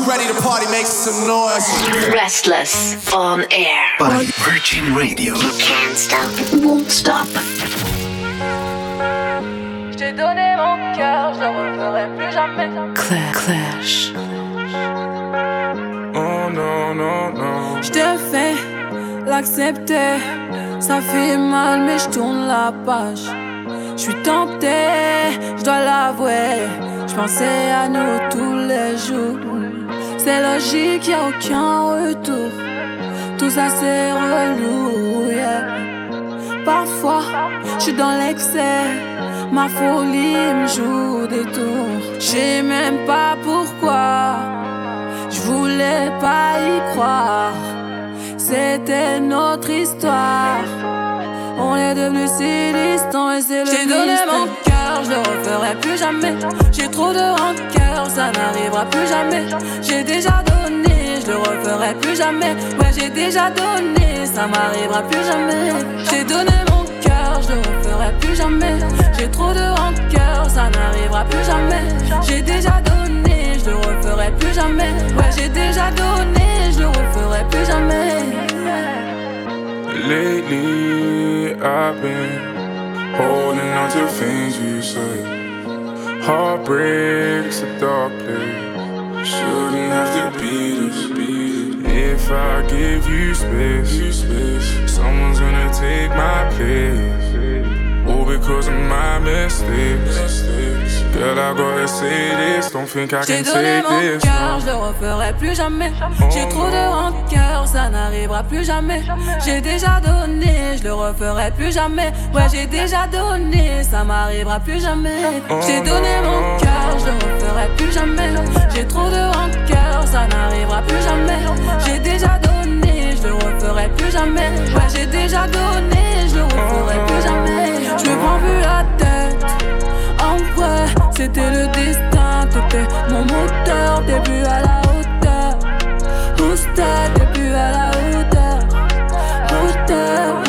You ready to party, make some noise? Restless on air. By Virgin Radio. You can't stop, won't stop. J'ai donné mon cœur, je referai plus jamais. Clash. Clash. Oh non, non, non. Je te fais l'accepter. Ça fait mal, mais je tourne la page. Je suis tentée, je dois l'avouer. Je pensais à nous tous les jours. C'est logique, y a aucun retour. Tout ça c'est relou, yeah. Parfois, je suis dans l'excès. Ma folie me joue des tours. Je sais même pas pourquoi. Je voulais pas y croire. C'était notre histoire. On est devenus si distants et c'est le J'ai donné mon je le referai plus jamais. J'ai trop de rancœur, ça n'arrivera plus jamais. J'ai déjà donné, je le referai plus jamais. Ouais, j'ai déjà donné, ça m'arrivera plus jamais. J'ai donné mon cœur, je le referai plus jamais. J'ai trop de rancœur, ça n'arrivera plus jamais. J'ai déjà donné, je le referai plus jamais. Ouais, j'ai déjà donné, je le referai plus jamais. Lately, I've been holding on to things you said. Heartbreak's a dark place. Shouldn't have to be this. Be if I give you space, you space, someone's gonna take my place. All because of my mistakes. Girl, I gotta say this, don't think I can donné take mon this. cœur, je le referai plus jamais. J'ai trop de rancœur, ça n'arrivera plus jamais. J'ai déjà donné, je le referai plus jamais. Ouais, j'ai déjà donné, ça m'arrivera plus jamais. J'ai donné mon cœur, je le referai plus jamais. J'ai trop de rancœur, ça n'arrivera plus jamais. J'ai déjà donné, je le referai plus jamais. Ouais, j'ai déjà donné, je le referai plus jamais. Je me prends plus la tête. En vrai, c'était le destin, t'étais mon moteur, début à la hauteur. Booster, début à la hauteur. Hauteur.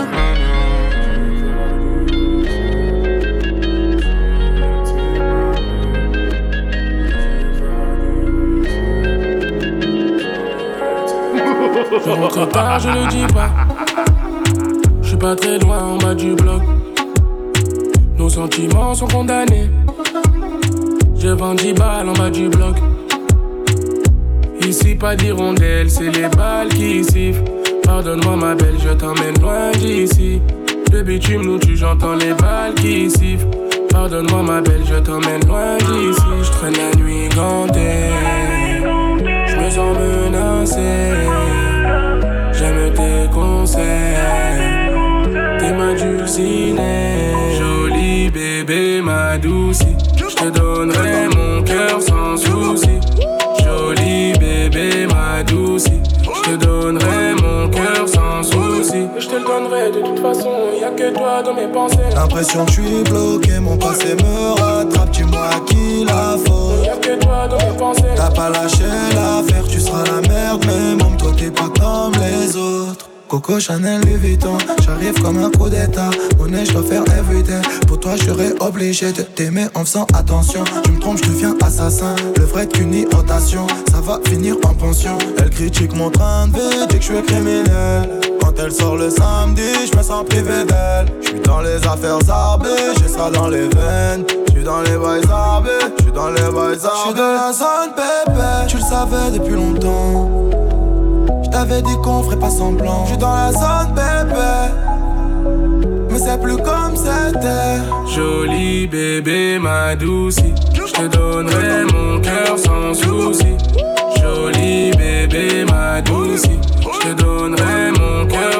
Je rentre tard, je le dis pas. Je suis pas très loin en bas du bloc. Nos sentiments sont condamnés. Vends 10 balles en bas du bloc. Ici, pas d'hirondelle, c'est les balles qui sifflent. Pardonne-moi, ma belle, je t'emmène loin d'ici. Le bitume nous j'entends les balles qui sifflent. Pardonne-moi, ma belle, je t'emmène loin d'ici. Je traîne la nuit gantée. Je me sens menacé. Ma dulcinée. Jolie bébé, ma douce. Je te donnerai mon cœur sans souci. Jolie bébé, ma douce. Je te donnerai mon cœur sans souci. Je te le donnerai de toute façon. Y'a que toi dans mes pensées. L'impression que je suis bloqué, mon passé me rattrape, dis-moi à qui la faute. Y'a que toi dans mes pensées. T'as pas lâché l'affaire, tu seras la merde, mais même toi t'es pas comme les autres. Coco Chanel Louis Vuitton, j'arrive comme un coup d'état. Monnaie, je dois faire everyday. Pour toi, je serais obligé de t'aimer en faisant attention. Tu me trompes, je deviens assassin. Le vrai qu'une irritation, ça va finir en pension. Elle critique mon train de vie, dit que je suis criminel. Quand elle sort le samedi, je me sens privé d'elle. Je suis dans les affaires arbées, j'ai ça dans les veines. Je suis dans les bails arbés, je suis dans les bails arbés. Je suis dans la zone bébé, tu le savais depuis longtemps. J't'avais dit qu'on ferait pas semblant. J'suis dans la zone, bébé. Mais c'est plus comme c'était. Jolie bébé, ma douce. Je te donnerai mon cœur sans souci. Jolie bébé, ma douce. Je te donnerai mon cœur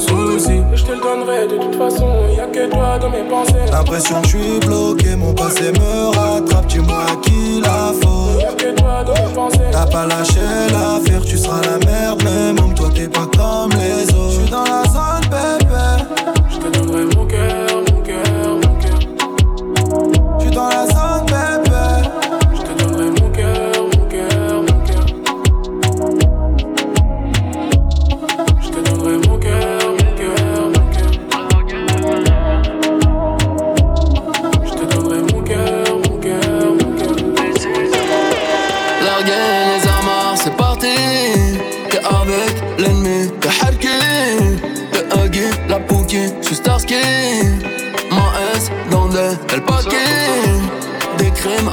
souci. Je te le donnerai de toute façon. Y'a que toi dans mes pensées. L'impression que je suis bloqué, mon passé me rattrape. Dis-moi à qui la faute. Y'a que toi dans mes pensées. T'as pas lâché l'affaire, tu seras la merde. Mais même toi t'es pas comme les autres. J'suis dans la zone, bébé.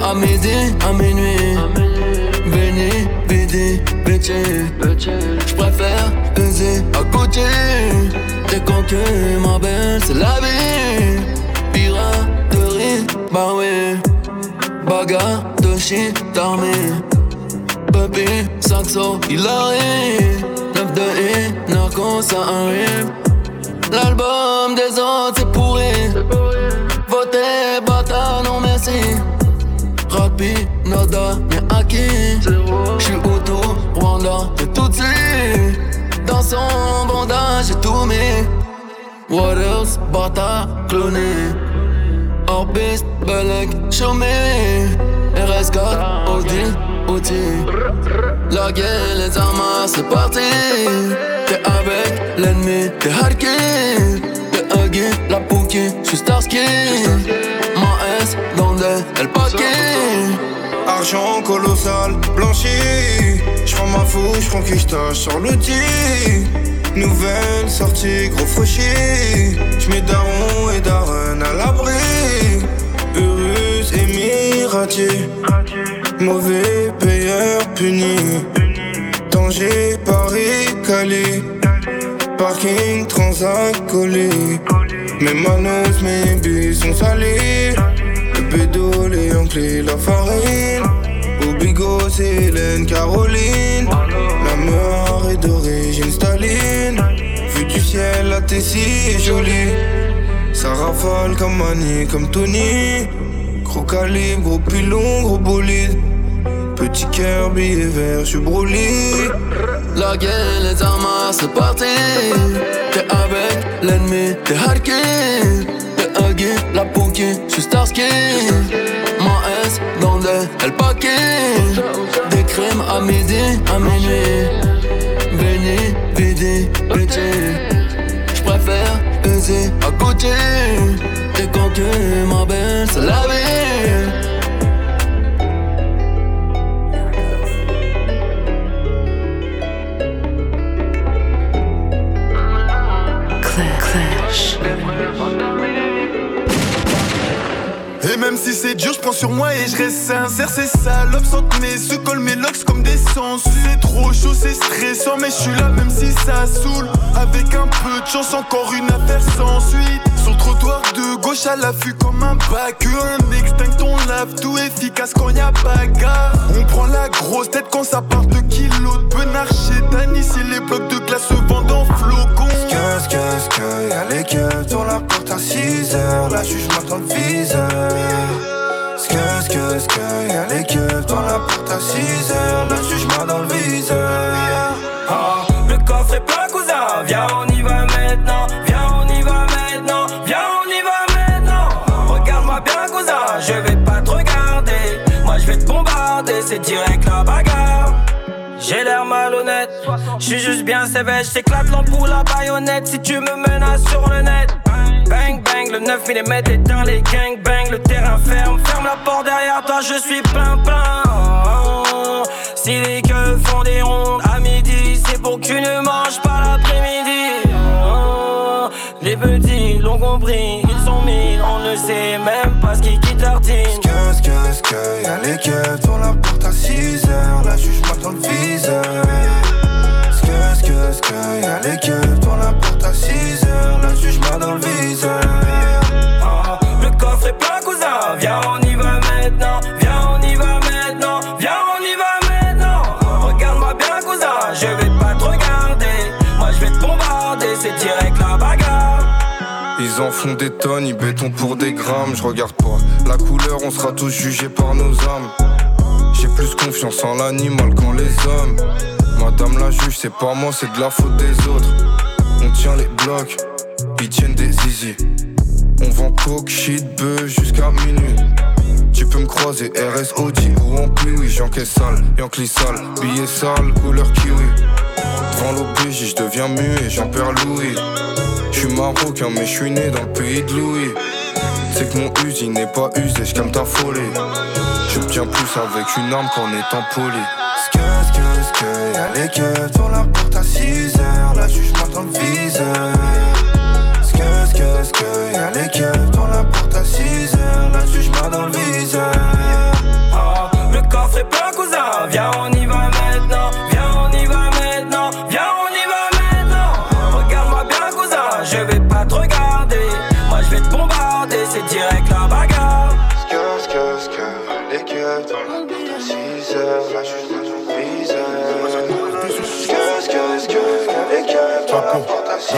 À midi, à minuit. Béni, Bidi, Bitchy. J'préfère user à côté. T'es conquis, ma belle, c'est la vie. Piraterie, bah oui. Bagarre de shit armée. Baby, saxo, il arrive. 9 de I, narco, ça arrive. L'album des autres, c'est pourri. Votez, Rapide, nada, bien acquis. J'suis auto, Rwanda, de Tutsi. Dans son bandage, j'ai tout mis. What else, bâtard, cloné? Piste, Belek, chômé. RS4, Audi, outil. La guerre, les armes, c'est parti. T'es avec l'ennemi, t'es harké. T'es huggy, la pouki, j'suis Starsky. Ma S, donde elle paquet. Argent colossal, blanchi. J'prends ma fouche, j'prends quichetage sur l'outil. Nouvelle sortie, gros fauchi. J'mets daron et daron à l'abri. Urus, émiratier. Mauvais payeur puni. Danger, Paris, Cali. Parking, transac, collé. Mes manos, mes bus sont salés. Le bédo, les clé, la farine. Au bigot, c'est Hélène, Caroline. La mort est d'origine Staline. Vue du ciel, la Tessie est jolie. Ça rafale comme Manny, comme Tony. Gros calibre, gros pilon, gros bolide. Petit cœur, billet vert, j'suis brûlé. La guerre, les armes, c'est parti. T'es avec l'ennemi, t'es harké. La pouki, j'suis Starsky. Ma S dans le El paquet. Des crimes à midi, à minuit. Béni, Bidi, Bitchy. J'préfère user à côté. T'es conquis, ma belle, c'est la vie. Clash. Si c'est dur, je prends sur moi et je reste sincère, c'est sente mes se colle mes locks comme des sens. C'est trop chaud, c'est stressant, mais je suis là même si ça saoule. Avec un peu de chance, encore une affaire sans suite. Sur trottoir de gauche à l'affût comme un bac. Un extinct, on lave tout efficace quand y a bagarre. On prend la grosse tête quand ça part de kilos de benard chez Dan. Ici, les blocs de glace se vendent en flocons. Qu'est-ce que, que, y'a les keufs dans la porte à 6h, la juge m'attend le viseur. Qu'est-ce que, que, y'a les keufs dans la porte à 6h, la juge m'attend le viseur. Ah, le coffre est plein, cousin. Viens, on y va maintenant. Viens, on y va maintenant. Viens, on y va maintenant. Regarde-moi bien, cousin. Je vais pas te regarder. Moi, je vais te bombarder. C'est direct la bagarre. J'ai l'air malhonnête. Je suis juste bien sévère. J'éclate l'ampoule à baïonnette. Si tu me menaces sur le net. Bang bang, le 9 mm dans les gangbang. Le terrain ferme, ferme la porte derrière toi. Je suis plein plein. Si les queues font des rondes à midi, c'est pour que tu ne manges pas l'après-midi. Les petits l'ont compris, ils sont mis, on ne sait même pas ce qui quitte leur team. Y'a les keufs dans la porte à 6h, la juge m'attend le viseur. Qu'est-ce que, que, y'a les keufs dans la porte à 6h, la juge m'attend le viseur. Ah, Le coffre est plein, cousin. Viens, on y va maintenant. Viens, on y va maintenant. Viens, on y va maintenant. Regarde-moi bien, cousin. Je vais pas te regarder. Moi, je vais te bombarder. C'est direct la bagarre. Ils en font des tonnes, ils béton pour des grammes. Je regarde pas la couleur, on sera tous jugés par nos âmes. J'ai plus confiance en l'animal qu'en les hommes. Madame la juge, c'est pas moi, c'est de la faute des autres. On tient les blocs, ils tiennent des zizi. On vend coke, shit, bœuf jusqu'à minuit. Tu peux me croiser RS Audi ou en pluie, j'encaisse sale, Yankee sale, billet sale, couleur kiwi. Devant l'OPJ, je deviens muet, j'en perds Louis. Je suis marocain, mais je suis né dans le pays de Louis. C'est que mon usine n'est pas usé, j'calme ta folie. J'obtiens plus avec une arme qu'en étant poli. Qu'est-ce que, que, y'a les keufs dans la porte à 6h, la juge m'attend le viseur. Ske, ske, ske, y'a les keufs dans la porte à 6h. La juge m'a dans le viseur. Ah, le coffre est plein, cousin. Viens, on y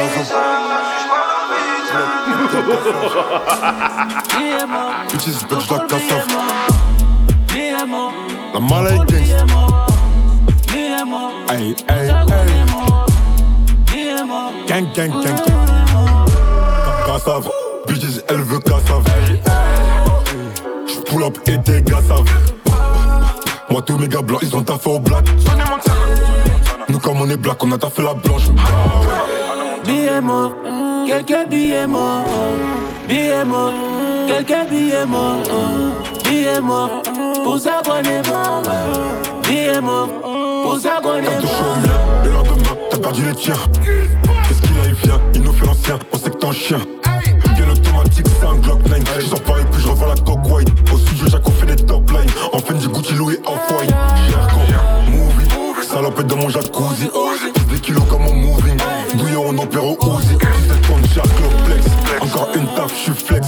viseur. Bitches, bitch, la cassave. La mala est. Hey, hey, hey. Gang, gang, gang, gang. Cassave. Bitches, elle veut cassave. J'pull up et tes gars. Moi, tous mes gars blancs, ils ont taffé au black. Nous, comme on est black, on a taffé la blanche. Billets morts, quelques billets morts. Billets morts, quelques billets morts. Billets morts, pour mort. Billets morts, pour ça qu'on est T'as touché mort. au mien, le lendemain, t'as perdu les tiens. Qu'est-ce qu'il a, il vient, il nous fait l'ancien, on sait que t'es un chien. Bien automatique, c'est un Glock 9. Je sors et puis je revends la coque white. Au studio, on fait des top lines. En fin du Gucci, Louis, off-white. Salopette dans mon jacuzzi. Des kilos comme mon moving. Bouillon, on opère au Uzi. 17 tonnes, Shark, Flex. Encore une taf, je suis flex.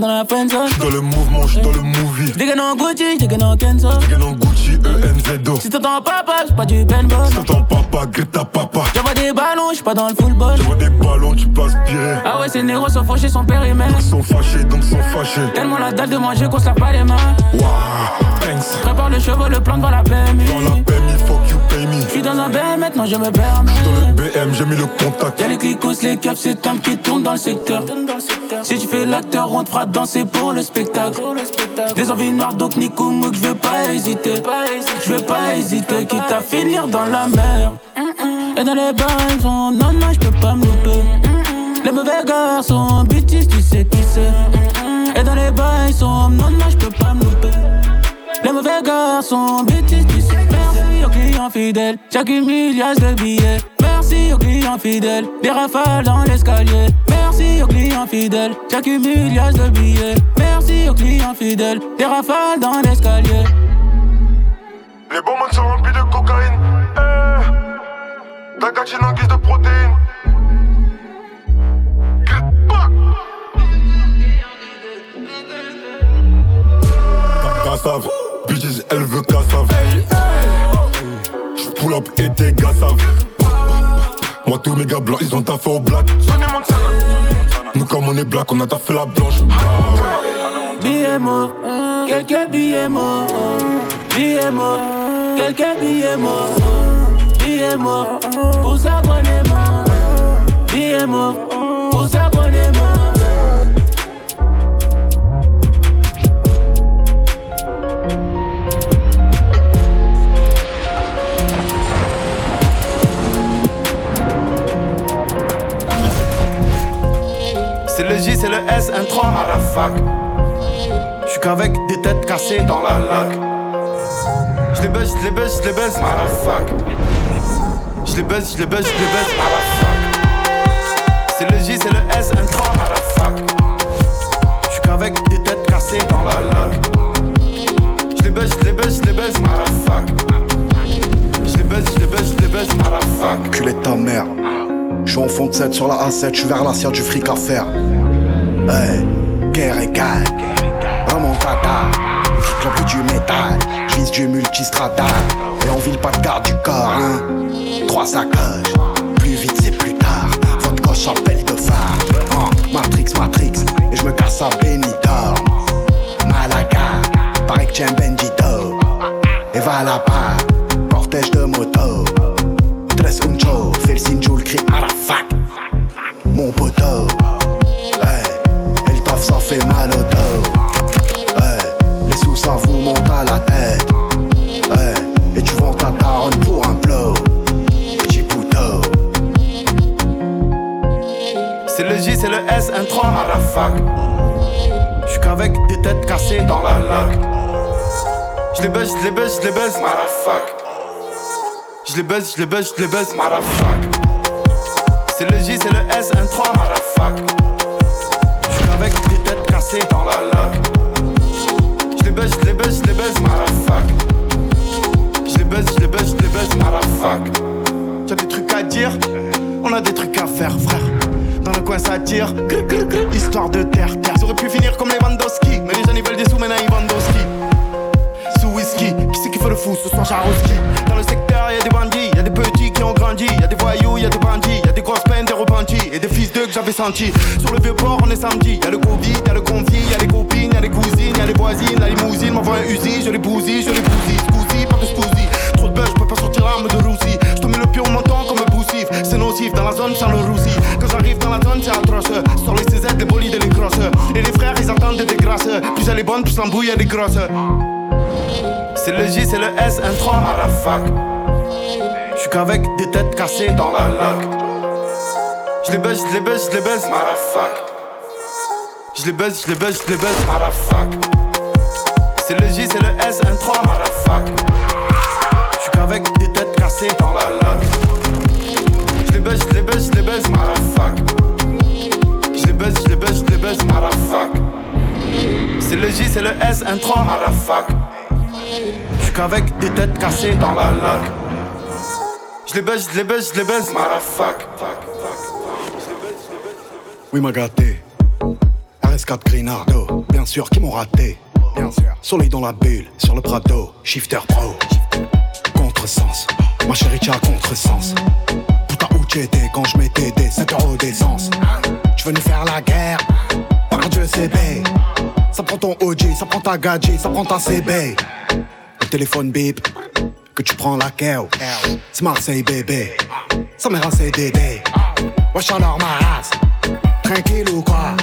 Dans la friendzone. J'suis dans le mouvement, j'suis dans le movie. Gars en Gucci, gars en Kenzo. Gagne en Gucci, ENZO. Si t'entends papa, c'est pas du paintball. Si t'entends papa, Greta papa. J'envoie des ballons, j'suis pas dans le football. J'envoie des ballons, tu peux aspirer. Ah ouais, ces négros sont fauchés, sont périmètres. Ils sont fâchés, donc sont fâchés. Tellement la dalle de manger qu'on se lave pas les mains. Waouh, thanks. Prépare le cheveu, le plan devant la PMI. Dans la PMI, fuck you pay me. Dans un BM, maintenant je me permets. Dans le BM, j'ai mis le contact. Y'a les clicos, les caps, c'est Tom qui tourne dans le secteur. Si tu fais l'acteur, on te fera danser pour le spectacle. Des envies noires, donc Nico Mouk, je vais pas hésiter. Je vais pas hésiter, quitte à finir dans la mer. Et dans les bars, ils sont non, non, je peux pas me louper. Les mauvais garçons, bitches, tu sais qui c'est. Et dans les bars, ils sont non, non, je peux pas me louper. Les mauvais garçons, bitches, tu sais. Merci aux clients fidèles, j'accumule milliards de billets. Merci aux clients fidèles, des rafales dans l'escalier. Merci aux clients fidèles, j'accumule milliards de billets. Merci aux clients fidèles, des rafales dans l'escalier. Les bons modes sont remplis de cocaïne. Eh, ta gatine en guise de protéines. Cassave, bitches, elle veut cassave. J'pull up et tes gars savent. Moi, tous mes gars blancs, ils ont taffé au black. Nous, comme on est black, on a taffé la blanche. Billets morts, quelques billets morts. Billets morts, quelques billets morts. Billets le J, c'est le S, un 3 à la fac. J'suis qu'avec des têtes cassées dans la lac. J'les baisse, j'les baisse, j'les baisse à la fac. J'les baisse, j'les baisse, j'les baisse à la fac. C'est le J, c'est le S, un 3 à la fac. J'suis qu'avec des têtes cassées dans la lac. J'les baisse, j'les baisse, j'les baisse à la fac. J'les baisse, j'les baisse, j'les baisse à la fac. Culé ta mère. Je suis en fond de 7 sur la A7, je suis vers l'assiette du fric à faire. Hey, guerre et. Vraiment tata. Club du métal. Vise du multistrada. Et on vile pas de garde du corps, hein. Trois sacoches. Plus vite, c'est plus tard. Votre coche appelle de phare. Matrix, Matrix. Et je me casse à Benidorm. Malaga. Pareil que j'aime Bendito. Et va là-bas. Cortège de moto. Tres un show, fais le signe, le cri à la fac. Dans la lac. Baisse, j'les baisse, j'les baisse à la fac. Je les buzz, je les buzz, je les motherfuck. C'est le J, c'est le S, un 3, motherfuck. J'suis avec des têtes cassées dans la lock. Je les buzz, je les buzz, je les buzz, motherfuck. Je les buzz, je les buzz, je les buzz, motherfuck. J'ai des trucs à dire, on a des trucs à faire, frère. Dans le coin ça tire, histoire de terre, terre. Ça aurait pu finir comme Mais les jeunes ils veulent des sous, maintenant Lewandowski. Sous whisky, qui c'est qui fait le fou ce soir Jaroski Dans le secteur y'a des bandits, y'a des petits qui ont grandi, y'a des voyous, y'a des bandits, y'a des grosses peines, des repentis. Et des fils d'eux que j'avais sentis. Sur le vieux port on est samedi, y'a le Covid, y'a le conflit, y'a les copines, y'a les cousines, y'a les voisines, la limousine m'envoie un usine, je les bousille, je les bousille, scousi, pas de scousi. Trop de buzz, je peux pas sortir l'arme de roussi. Je te mets le pied au menton comme un poussif, c'est nocif dans la zone sans le roussi. Quand j'arrive dans la zone c'est atroce, sur les CZ, les bolides et les crosses. Et les frères ils attendent des grâces, plus elle est bonne, plus l'embrouille elle est grosse. C'est le J, c'est le S, un 3, motherfuck. J'suis qu'avec des têtes cassées dans la lock. J'les buzz, j'les buzz, j'les buzz, motherfuck. J'les buzz, j'les buzz, j'les buzz, motherfuck. C'est le J, c'est le S, un 3, motherfuck. J'suis qu'avec des têtes cassées dans la lock. J'les buzz, j'les buzz, j'les buzz, motherfuck. J'les buzz, j'les buzz, j'les buzz, motherfuck. C'est le J, c'est le S, un 3, motherfuck. J'suis qu'avec des têtes cassées dans la lock. J'les buzz, j'les buzz, j'les buzz, motherfuck. Oui, m'a gâté. RS4 Grinardo, bien sûr, qui m'ont raté. Bien sûr. Soleil dans la bulle, sur le Prado, shifter pro. Contresens, ma chérie, tu as contresens. Putain, où t'étais quand je mettais des 5 euros d'essence Tu veux nous faire la guerre? Par Dieu, c'est B. Ça prend ton OG, ça prend ta gadget, ça prend ta CB. Le téléphone bip, que tu prends la KO. C'est Marseille, bébé. Ça mère un CDD. Wesh alors ma race. Tranquille ou quoi?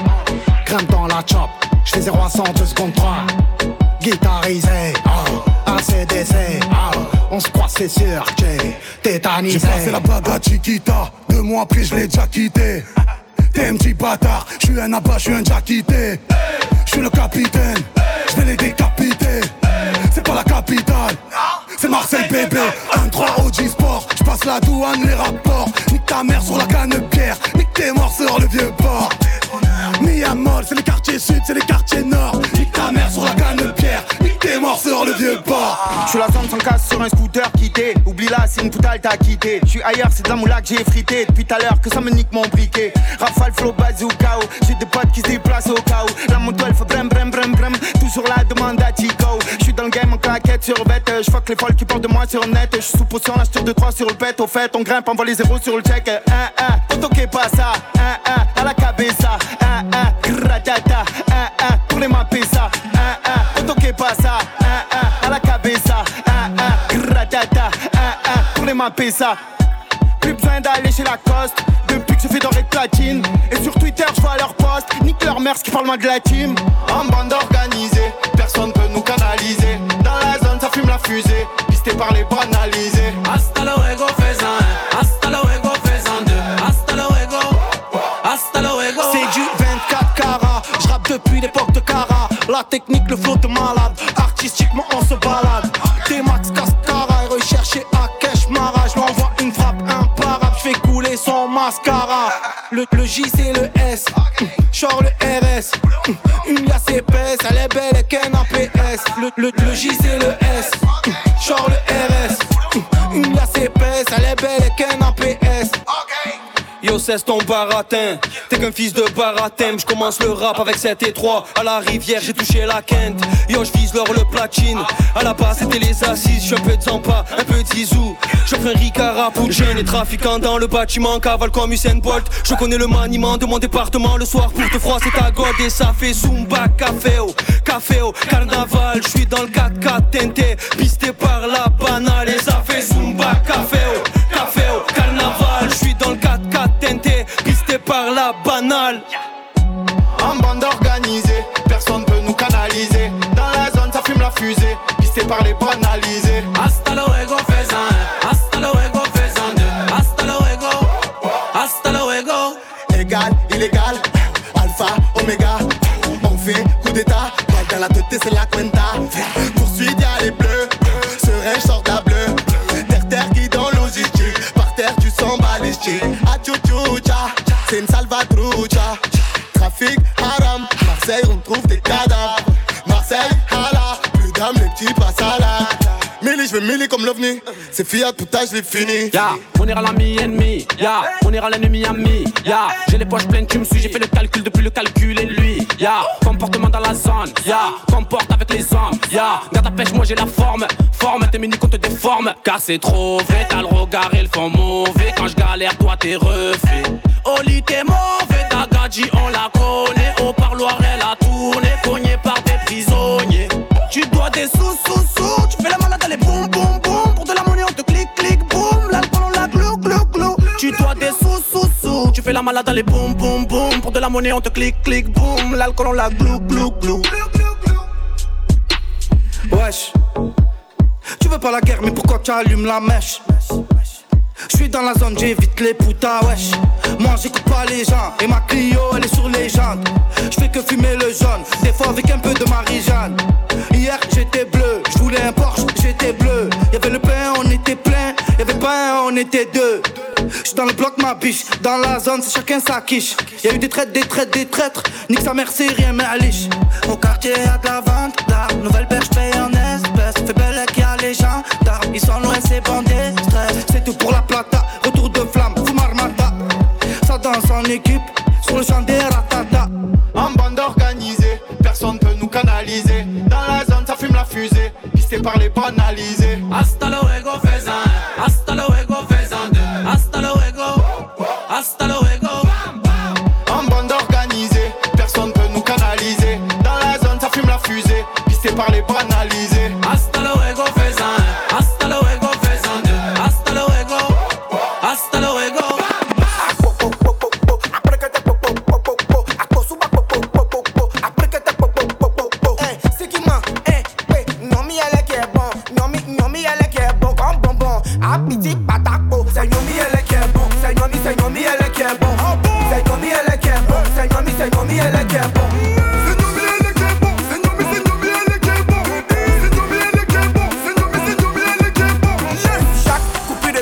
Grimpe dans la chop. J'fais 0 à 100, 2 secondes 3. Oh. Oh. On se croit, c'est sûr que tétanisé. La bague à Chiquita, deux mois après je l'ai déjà quitté. T'es un petit bâtard, je suis un abat, je suis un déjà quitté. Je suis le capitaine, je vais les décapiter. C'est pas la capitale, c'est Marseille bébé. 1-3 OG Sport, je passe la douane, les rapports. Nique ta mère sur la canne pierre, nique tes morts sur le vieux port. Ni à c'est les quartiers sud, c'est les quartiers nord. Nique ta mère sur la canne de pierre, nique tes morts sur le vieux port. Je suis la zone sans casse sur un scooter quitté. Oublie là, c'est une poutale t'as quitté. Je suis ailleurs, c'est de la moula que j'ai frité. Depuis tout à l'heure que ça me nique mon briquet. Rafale, flow, bazooka. J'ai des potes qui se déplacent au chaos. La moto elle fait brem brem brem brem. Toujours la demande à Tico. Je suis dans le game en claquette sur bête. Je que les folles qui parlent de moi sur net. Je suis sous potion, l'acheteur de 3 sur le pet. Au fait, on grimpe, on voit les zéros sur le check. Eh, eh, eh. 1 1 pas ça. 1 1 à la cabeza ah, la cabeza. Plus besoin d'aller chez Lacoste, depuis que je fais doré platine. Et sur Twitter, je vois leur poste, nique leur mère qui parle moins de la team. En bande organisée, personne peut nous canaliser. Dans la zone, ça fume la fusée, pisté par les banalisés. Hasta luego, faisin, hasta depuis l'époque de Cara. La technique, le flow de malade, artistiquement on se balade. T-Max Cascara et recherché à Kesh Mara. Je lui envoie une frappe imparable, je fais couler son mascara. Le, le J c'est le S, genre le RS. Une liasse épaisse, elle est belle et qu'un APS. Le, le, le J c'est le S, genre le RS. Une liasse épaisse, elle est belle et qu'un APS. Cesse ton baratin. T'es qu'un fils de baratin. Je commence le rap avec 7 et 3. À la rivière, j'ai touché la quinte. Yo, je vise l'or, le platine. À la base, c'était les assises. Je un peu de Zampa, un peu de Zizou. Je un Ricard jeune et trafiquant dans le bâtiment. Cavale comme Usain Bolt. Je connais le maniement de mon département. Le soir, pour te froisser ta god et ça fait Zumba, café au café au carnaval. Je suis dans le 4x4 teinté, pisté par la banale. Par les banalisés Hasta luego, faisan un. Hasta luego, faisan deux. Hasta luego. Hasta luego. Égal, illégal, alpha, oméga. On fait coup d'état, balle dans la tête, c'est la cuenta. Millie comme l'ovni. C'est Fiat, je l'ai fini. Ya, on ira l'ami ennemi. Ya, on ira l'ennemi ami. Ya, j'ai les poches pleines, tu me suis. J'ai fait le calcul depuis le calcul et lui. Ya, comportement dans la zone. Ya, comporte avec les hommes. Ya, garde ta pêche, moi j'ai la forme. Forme, tes mini qu'on te déforme. Car c'est trop vrai, t'as le regard et le fond mauvais. Quand je galère, toi t'es refait. Oli, t'es mauvais, ta gadji, on la connaît. Au parloir, elle a tourné, cogné par des prisonniers. Tu dois des sous, fais la malade, allez, boum, boum, boum. Pour de la monnaie, on te clique, clique, boum. L'alcool, on la glou, glou, glou. Wesh, tu veux pas la guerre, mais pourquoi tu allumes la mèche? Je suis dans la zone, j'évite les putas, wesh. Moi j'écoute pas les gens, et ma Clio elle est sur les jantes. Je fais que fumer le jaune, des fois avec un peu de Marie-Jeanne. Hier j'étais bleu, je voulais un Porsche, j'étais bleu. Y'avait le pain, on était plein, y'avait pas un, on était deux. J'suis dans le bloc, ma biche, dans la zone, c'est chacun sa quiche. Y'a eu des traites, des traites, des traîtres, nique sa mère, c'est rien, mais liche. Au quartier, y'a de la vente d'armes, nouvelle perche paye en espèces. Fait belle qu'il y a les gens ils sont loin, c'est. C'est tout pour la plata, retour de flamme, fumar mata. Ça danse en équipe, sur le champ des ratata. En bande organisée, personne peut nous canaliser. Dans la zone, ça fume la fusée, pisté par les banalisés. Hasta luego, faisan. Hasta luego, faisan. Hasta luego. Hasta luego. En bande organisée, personne peut nous canaliser. Dans la zone, ça fume la fusée, pisté par les banalisés.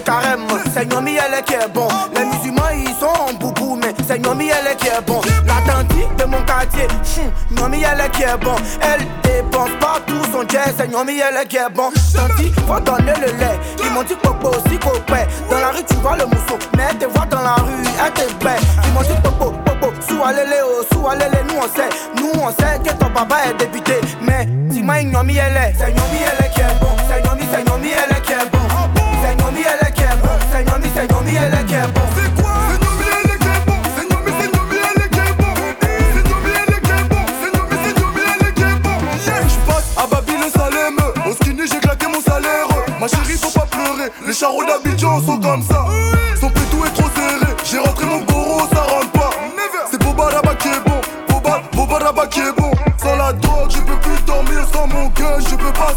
Carême, c'est Nomi elle est qui est bon. Les musulmans ils sont en boubou, mais c'est Nomi elle est qui est bon. La tante de mon quartier, hum, Nomi elle est qui est bon. Elle dépense pas tout son jet, c'est Nomi elle est qui est bon. Tanti, faut donner le lait. Ils m'ont dit popo aussi copain. Dans la rue tu vois le mousseau, mais elle te voit dans la rue, elle te bête. Ils m'ont dit popo, popo, sous allez oh, sous allez nous on sait, nous on sait que ton papa est débuté. Mais si moi Nomi elle est, elle est qui est bon. Nomi elle est qui est bon. C'est Nomi, c'est Nomi elle est qui est bon. C'est quoi? J'passe à Babylone Salem Au skinny j'ai claqué mon salaire Ma chérie faut pas pleurer Les charros d'Abidjan sont comme ça Son pétou est trop serré J'ai rentré mon goro ça rentre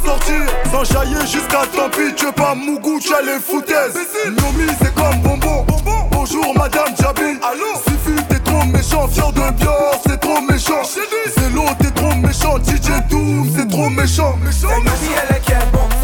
sortir Sans jaillir jusqu'à tant pis Tu pas Mougou tu as les foutaises. Nomi c'est comme bonbon Bonjour madame Jabil Suffit t'es trop méchant Fier de Dior c'est trop méchant. C'est l'eau t'es trop méchant DJ Doom c'est trop méchant. C'est elle est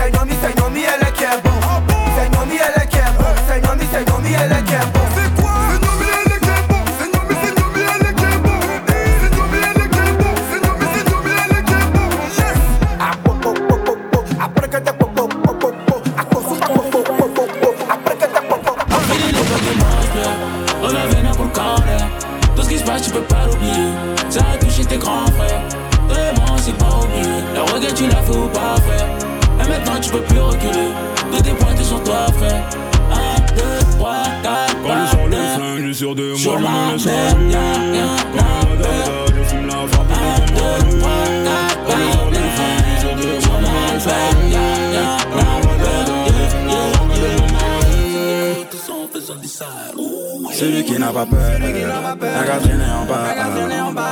Celui qui n'a pas peur, un gars traîné en bas.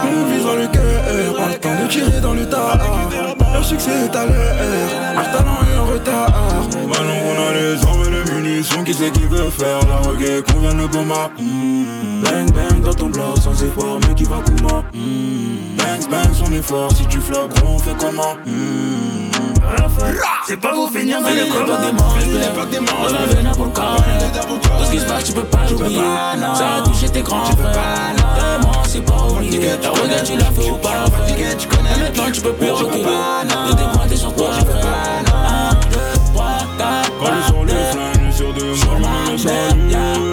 On vise dans le cœur, prends le temps de tirer dans le tas. Le succès est à l'heure, un talent est en retard. Maintenant qu'on a les armes et les munitions, qui c'est qui veut faire la reggae? Qu'on vient de Bang bang dans ton bloc sans effort, mais qui va comment Bang bang son effort, si tu gros on fait comment? C'est pas pour finir dans l'époque des manches, On a véné pour le corner. Tout ce qui se passe, tu peux pas l'oublier. Ça a touché tes grands frères. Vraiment, c'est pas oublié. La regarde, tu l'as fait ou pas connais. Maintenant, tu peux plus reculer. Ne dépointer sur toi, je fais 1, 2, 3, 4. Collé sur le flingue, sur deux mois, je me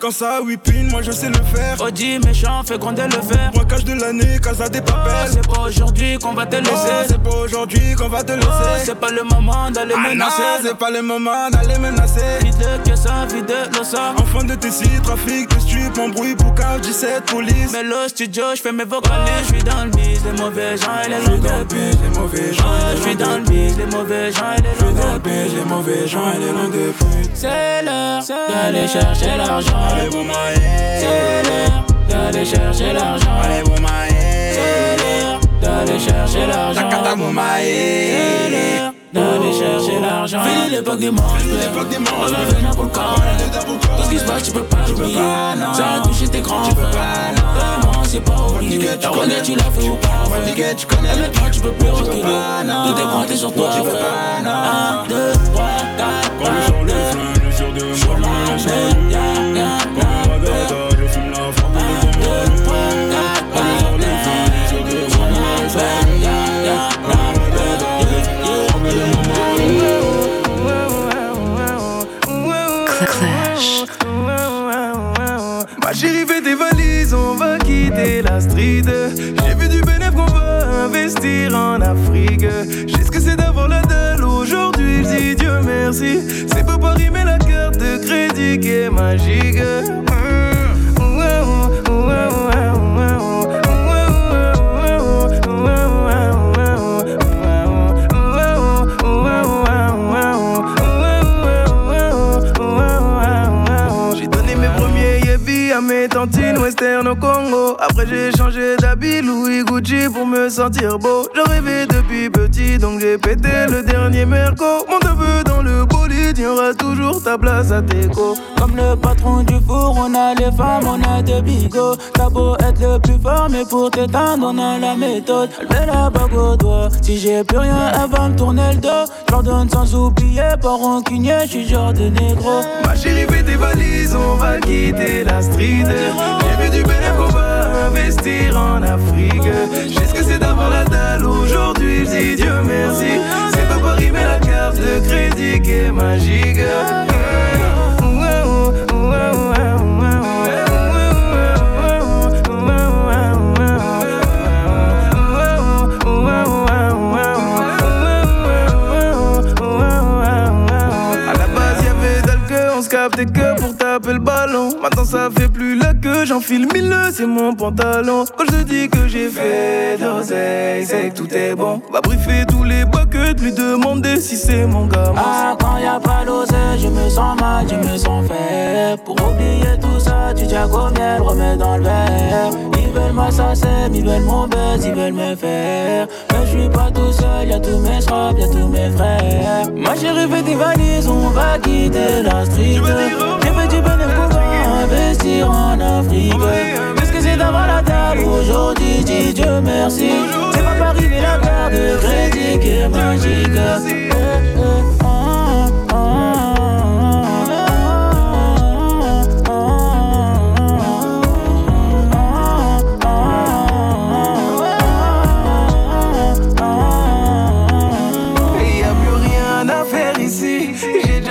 Quand ça whippine, moi je sais le faire. Audi méchant, fait gronder le fer. Moi cache de l'année, casa des papels. C'est pas aujourd'hui qu'on va te Oh, laisser. c'est pas aujourd'hui qu'on va te Oh, laisser. c'est pas le moment d'aller Ah menacer. c'est pas le moment d'aller menacer. Vide que ça, vide le ça. Enfant de Tessie, trafic de stup, embrouille pour 17 police. Mais le studio, je fais mes vocalises. Je suis dans le bise, les mauvais gens et les Je loin bise, les mauvais gens Je suis dans le bise, les mauvais gens et les Je le bise, les mauvais gens et les pute. C'est l'heure d'aller chercher Allez, vous ma C'est l'heure d'aller chercher l'argent. Allez, vous ma C'est l'heure d'aller chercher l'argent. Takata, bon, ma chercher l'argent. Fini l'époque des manches, des. On a fait. Tout ce qui se passe, tu peux pas l'oublier. Ça a touché tes grands. Tu peux pas, c'est pas oublié. Tu connais, tu l'as fait ou pas. Tu. Mais toi, tu peux plus. Tout est sur toi, tu peux pas, 1, 2, 3, 4, 5, 6, 7, 8, 9, 10, 11, J'ai vu du bénéf qu'on va investir en Afrique. J'ai ce que c'est d'avoir la dalle aujourd'hui, je dis Dieu merci. C'est pas Paris, mais la carte de crédit qui est magique. J'ai au Congo. Après j'ai changé d'habit Louis Gucci pour me sentir beau. J'en rêvais depuis petit donc j'ai pété le dernier merco. Mon neveu dans le bolide, y aura toujours ta place à Teco. Comme le patron du four, on a les femmes, on a des bigots. T'as beau être le plus fort, mais pour t'éteindre, on a la méthode. Elle met la bague au doigt. Si j'ai plus rien, elle va me tourner le dos. J'pardonne sans oublier, pas rancunier, j'suis genre de négro. Ma chérie, fais tes valises, on va quitter la street. J'ai vu du bénéf, on va investir en Afrique. J'ai ce que c'est d'avoir la dalle aujourd'hui, je Merci. C'est pas Paris, mais la carte de crédit qui est magique. À la base, y'avait d'algue, on se captait que pour le ballon. Maintenant, ça fait plus la queue, j'enfile mille c'est mon pantalon. Quand je dis que j'ai fait d'oseille, c'est que tout est bon. Va briefer tous les buckets, lui demander si c'est mon gars. Ah, quand y a pas l'oseille, je me sens mal, je me sens faible. Pour oublier tout ça, tu miel, remets dans le verre? Ils veulent ma ils veulent mon buzz, ils veulent me faire. Je suis pas tout seul, y'a tous mes straps, y'a tous mes frères. Ma chérie, fais tes valises, on va quitter la street. J'ai fait du bénéfice qu'on va investir en Afrique. Qu'est-ce que c'est d'avoir la dalle aujourd'hui, dis Dieu merci. C'est pas Paris, mais la carte de crédit qui est magique.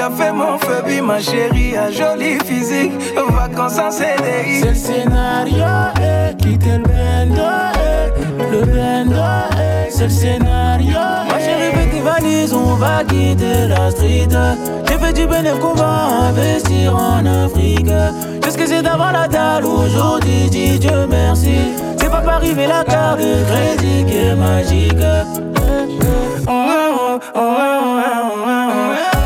Déjà fait mon phobie, ma chérie a joli physique. Vacances en CDI. C'est le scénario, eh, quitter le bendo, eh, le bendo, eh, c'est le scénario. Ma chérie, fais tes valises, on va quitter la street. J'ai fait du bénéfice qu'on va investir en Afrique. Qu'est-ce que c'est d'avoir la dalle aujourd'hui, dis Dieu merci. C'est pas Paris, mais la carte de crédit qui est magique. Eh, eh, oh, oh, oh,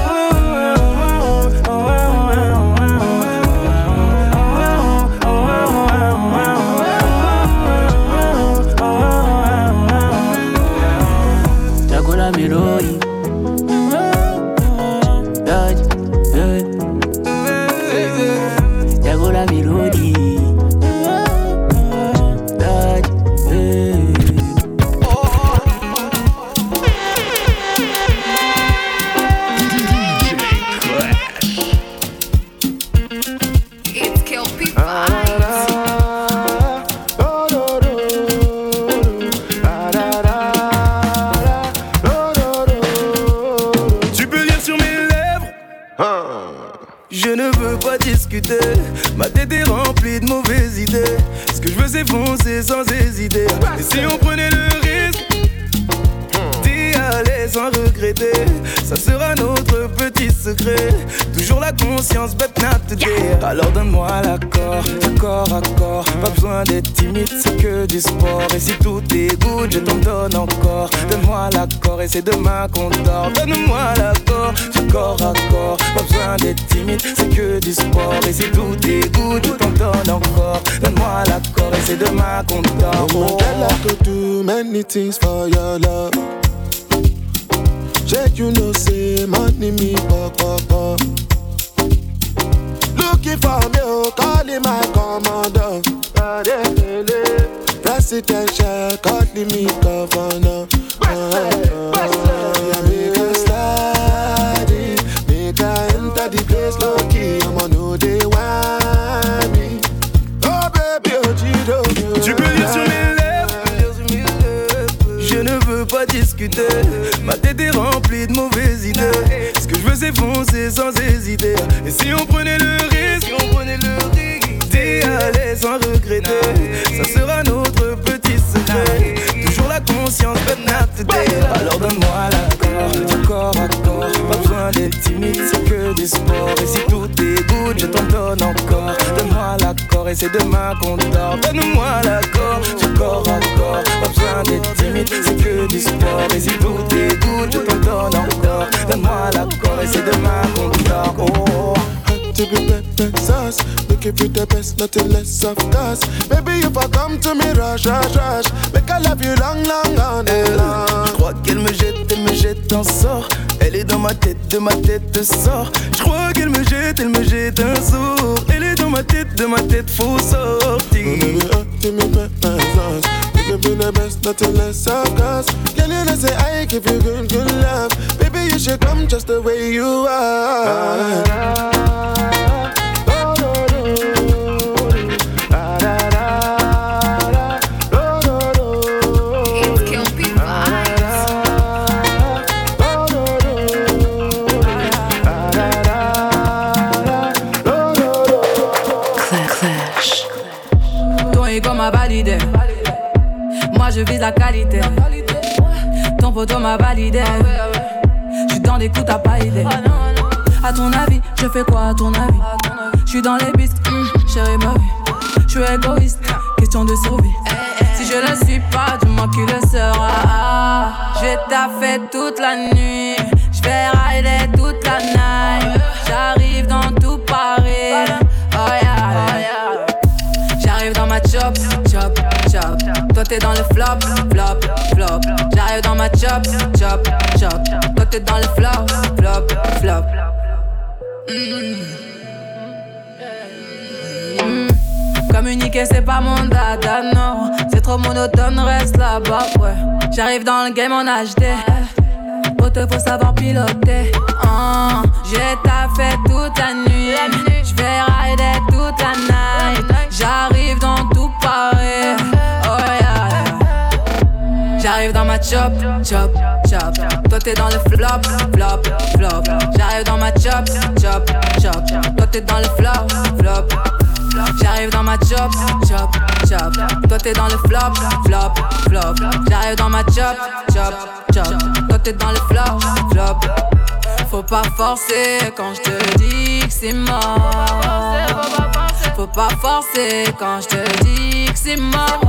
c'est demain qu'on dort. Donne-moi l'accord, du corps à corps. Pas besoin d'être timide, c'est que du sport. Et si tout est good, je t'en donne encore. Donne-moi l'accord et c'est demain qu'on dort. Oh, girl, I could do many things for your love. Check you know say money me pop pop pop. Looking for me, oh, calling my commander. Presidential, calling me governor. Sans hésiter. Et si on prenait le risque on prenait le risque. D'y aller sans regretter Ça sera notre petit secret. Toujours la conscience but not today Alors donne-moi l'accord Du corps à corps. Pas besoin d'être timide c'est que du sport Et si tout est je t'en donne encore. Donne-moi l'accord et c'est demain qu'on dort Donne-moi l'accord Du corps à corps. Pas besoin d'être timide c'est que du sport. Et si tout je t'en donne encore. Donne-moi l'accord et c'est demain qu'on dort oh. To be pepper sauce. With the best, nothing less of course. Baby, if I come to me, rush, rush, rush. Make I love you long, long, on and long. Je crois qu'elle me jette, elle me jette un sort? Elle est dans ma tête, de ma tête sort. Je crois qu'elle me jette, elle me jette un sort. Elle est dans ma tête, de ma tête faut sortir. Baby, me pepper sauce. Make it be the best, nothing less of course. Girl, you know say I give you good, good love. Baby, you should come just the way you are. Je vise la qualité. Ton poteau m'a validé. J'suis dans coups, t'as pas idée. À ton avis, je fais quoi à ton avis? J'suis dans les pistes, hum, chérie ma vie. J'suis égoïste, question de survie. Si je le suis pas, dis-moi qui le sera. J'ai taffé toute la nuit. J'vais rider toute la night. J'arrive Toi t'es dans le flop, flop, flop. J'arrive dans ma chop, chop, chop. Toi t'es dans le flop, flop, flop. Mm. Mm. Communiquer c'est pas mon dada, non. C'est trop monotone, reste là-bas, ouais. J'arrive dans le game en HD. Auto faut savoir piloter. Ah, J'ai taffé toute la nuit. J'vais rider toute la night. J'arrive dans tout Paris. J'arrive dans ma chop, chop, chop. Toi t'es dans le flop, flop, flop. J'arrive dans ma chop, chop, chop. Toi t'es dans le flop, flop. J'arrive dans ma chop, chop, chop. Toi t'es dans le flop, flop, flop. J'arrive dans ma chop, chop, chop. Toi t'es dans le flop, flop. Faut pas forcer quand je te dis que c'est mort. Faut pas forcer quand je te dis que c'est mort.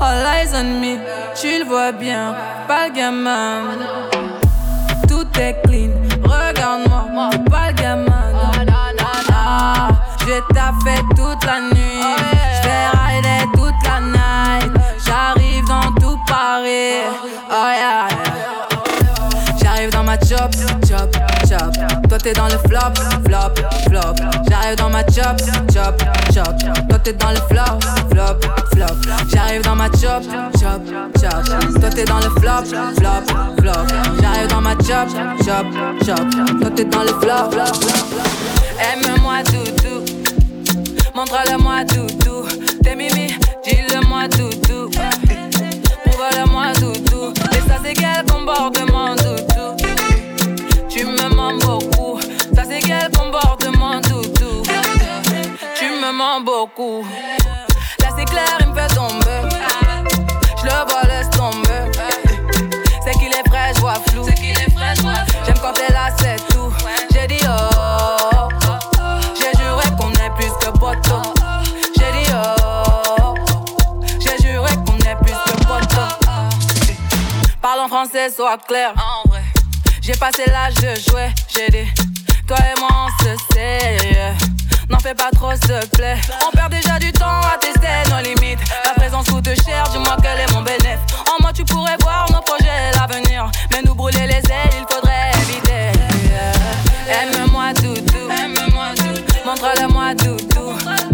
All eyes on me, tu le vois bien, pas le gamin. Tout est clean, regarde-moi, pas le gamin. Ah, J'ai taffé toute la nuit, j'vais rider toute la night. J'arrive dans tout Paris, oh yeah, yeah. J'arrive dans ma chop, Toi t'es dans le flop, flop, flop. J'arrive dans ma chop, chop, chop. Toi t'es dans le flop, flop, flop. J'arrive dans ma chop, chop, chop. Toi t'es dans le flop, flop, flop. J'arrive dans ma chop, chop, chop. Toi t'es dans le flop, flop, flop. Aime-moi doudou, montre-le-moi doudou. T'es mimi, dis-le-moi doudou. Prouve-le-moi doudou. Et ça c'est quel comportement beaucoup. Là c'est clair, il me fait tomber. Je le vois, laisse tomber. C'est qu'il est frais, je vois flou. J'aime quand t'es là, c'est tout. J'ai dit oh. J'ai juré qu'on est plus que poteau. J'ai dit oh. J'ai juré qu'on est plus que poteau. Parle en français, sois clair. J'ai passé l'âge de jouer. J'ai dit, toi et moi on se sait. N'en fais pas trop, s'il te plaît. On perd déjà du temps à tester nos limites. La présence coûte cher, dis-moi quel est mon bénéfice. En moi, tu pourrais voir nos projets, l'avenir. Mais nous brûler les ailes, il faudrait éviter. Aime-moi, doudou. Montre-le-moi, doudou. T'es mimi,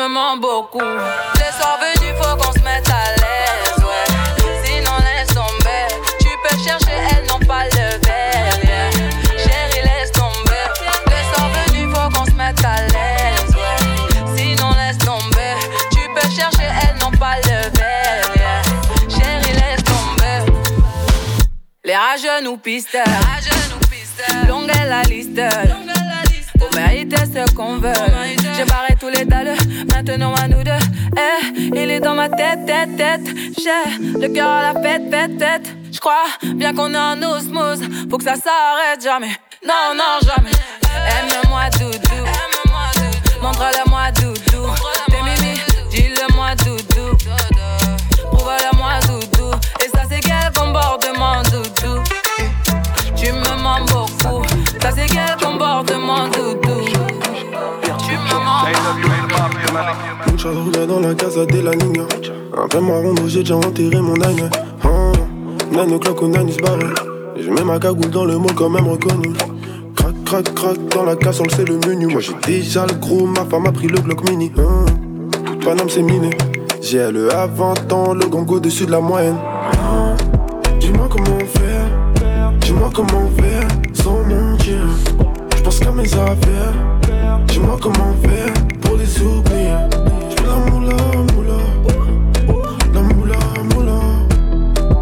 me mens beaucoup. Les soirs venus, faut qu'on se mette à l'aise, ouais. Sinon, laisse tomber. Tu peux chercher, elles n'ont pas le verre, yeah. Chérie, laisse tomber. Les soirs venus, faut qu'on se mette à l'aise, ouais. Sinon, laisse tomber. Tu peux chercher, elles n'ont pas le verre, yeah. Chérie, laisse tomber. Les rageux nous pisteurs. Longue est la liste. Pour mériter ce qu'on veut. J'ai barré tous les dalles, maintenant à nous deux. Eh, il est dans ma tête, tête, tête. J'ai le cœur à la fête, fête, tête. J'crois bien qu'on est en osmose. Faut que ça s'arrête jamais. Non, non, jamais. Aime-moi, doudou. Montre-le-moi, doudou. T'es mimi, dis-le-moi, doudou. Prouve-le-moi, doudou. Et ça, c'est quel comportement, doudou? Tu me mens beaucoup. Ça, c'est quel comportement, doudou? Dans la casa de la Un peu j'ai déjà enterré mon âne hein. On a se barre Je mets ma cagoule dans le mall quand même reconnu. Crac, crac, crac, dans la casse on le sait le menu. Moi j'ai déjà le gros, ma femme a pris le Glock mini. Hein. Paname c'est miné. J'ai le à 20 ans, le gango dessus de la moyenne. Hein. Dis-moi comment faire. Dis-moi comment faire. Sans mentir. Je pense qu'à mes affaires Dis-moi comment faire pour les oublier. J'fais la moula moula La moula moula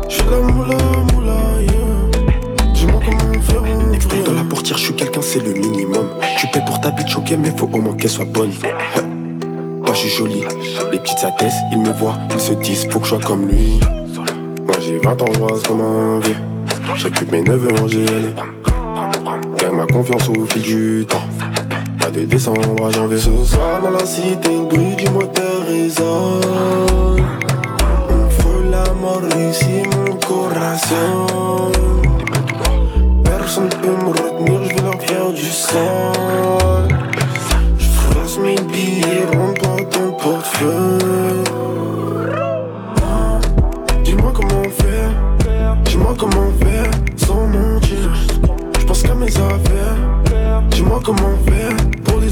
J'fais la moula moula yeah. Dis-moi comment faire Écoute dans la portière, je suis quelqu'un, c'est le minimum. Tu paies pour ta bitch, ok, mais faut au moins qu'elle soit bonne. Moi, je suis jolie, les petites attestent, ils me voient, ils se disent, faut que je sois comme lui. Moi j'ai 20 ans, je comme un vieux. J'occupe mes neveux en GL Gagne ma confiance au fil du temps de décembre à janvier Ce soir dans la cité, le bruit du moteur résonne. On fait la mort ici, mon corazon Personne peut me retenir, je vais leur faire du sang Je froisse mes billets, rentre dans ton portefeuille. Dis-moi comment faire, dis-moi comment faire sans mentir. Je pense qu'à mes affaires, dis-moi comment faire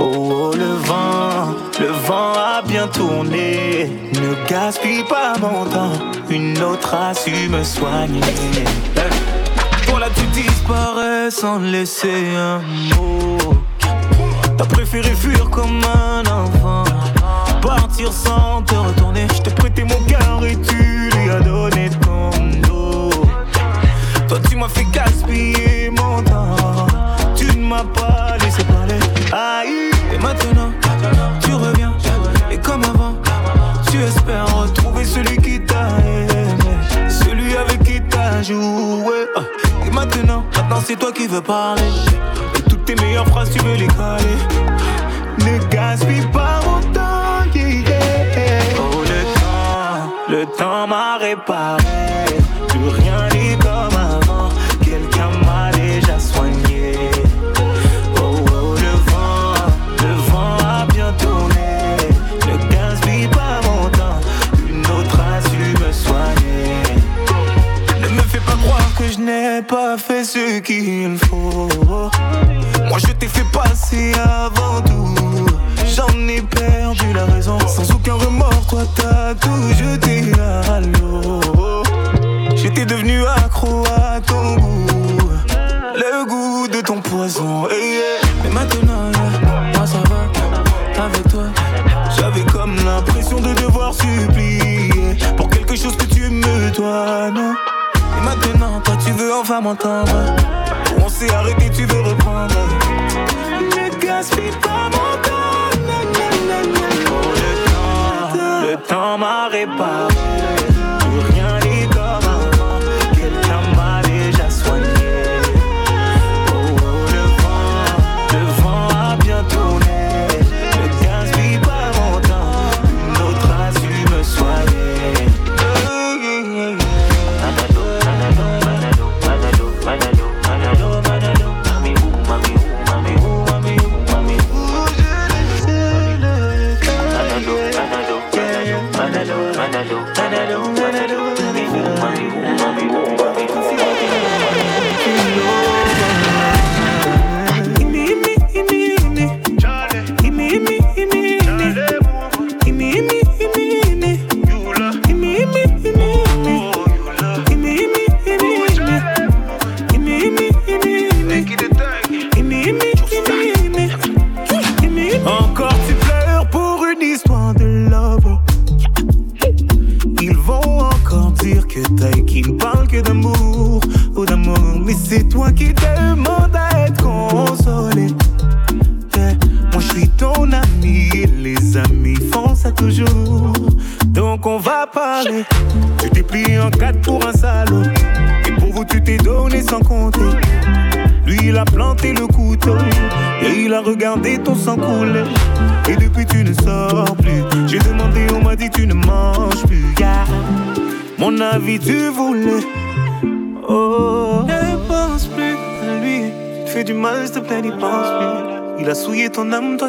Oh, oh, le vent, le vent a bien tourné. Ne gaspille pas mon temps. Une autre a su me soigner. Toi là tu disparais sans laisser un mot. T'as préféré fuir comme un enfant. Partir sans te retourner. Je t'ai prêté mon cœur et tu lui as donné ton dos. Toi tu m'as fait gaspiller mon temps. Tu ne m'as pas laissé parler. Aïe. Maintenant, tu reviens. Et comme avant, tu espères retrouver celui qui t'a aimé. Celui avec qui t'as joué. Ah. Et maintenant, maintenant c'est toi qui veux parler. Et toutes tes meilleures phrases, tu veux les coller. Ne gaspille pas mon temps, yeah, yeah. Oh, le temps, le temps m'a réparé. j'aurais pas fait ce qu'il faut. Moi je t'ai fait passer avant tout. J'en ai perdu la raison. Sans aucun remords, toi t'as tout jeté à l'eau. J'étais devenu accro à ton goût. Le goût de ton poison. Eh, eh. Mais maintenant, yeah, ça va. Avec toi, j'avais comme l'impression de devoir supplier pour quelque chose que tu me dois, non? Et maintenant, toi tu veux enfin m'entendre. On s'est arrêté, tu veux reprendre. Ne gaspille pas mon temps. Le temps, le temps m'a réparé.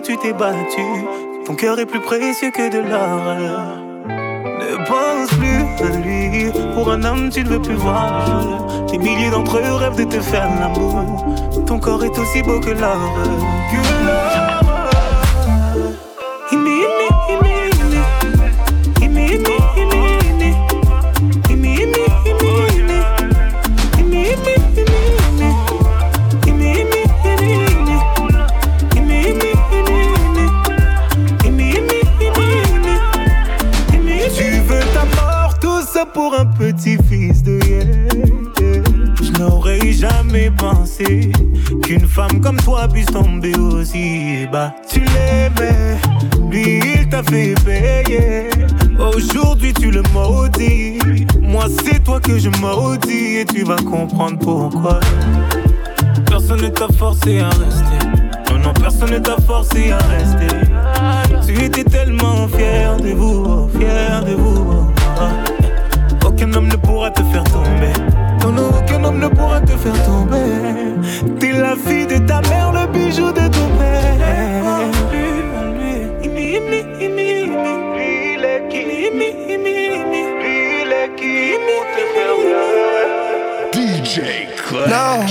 Tu t'es battu. Ton cœur est plus précieux que de l'or. Ne pense plus à lui. Pour un homme, tu ne veux plus voir. Des milliers d'entre eux rêvent de te faire l'amour. Ton corps est aussi beau que l'or. Que l'or. Pourquoi. Personne ne t'a forcé à rester. Non, non, personne ne t'a forcé à rester. Non,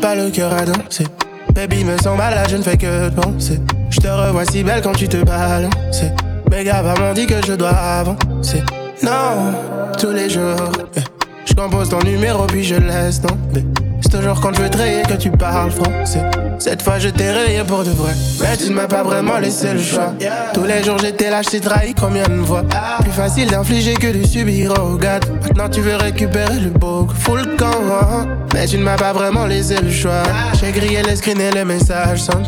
pas le cœur à danser. Baby me sent malade, je ne fais que penser. Je te revois si belle quand tu te balances. Mes gars m'ont dit que je dois avancer. Non, tous les jours. yeah. Je compose ton numéro puis je laisse tomber. C'est toujours quand je veux te rayer que tu parles français. Cette fois je t'ai rayé pour de vrai. Mais tu ne m'as pas vraiment laissé le choix. Tous les jours j'étais là, je t'ai trahi combien de fois. Plus facile d'infliger que de subir, oh God. Maintenant tu veux récupérer le beau, full camp. hein. Mais tu ne m'as pas vraiment laissé le choix. J'ai grillé les screens et les messages sans.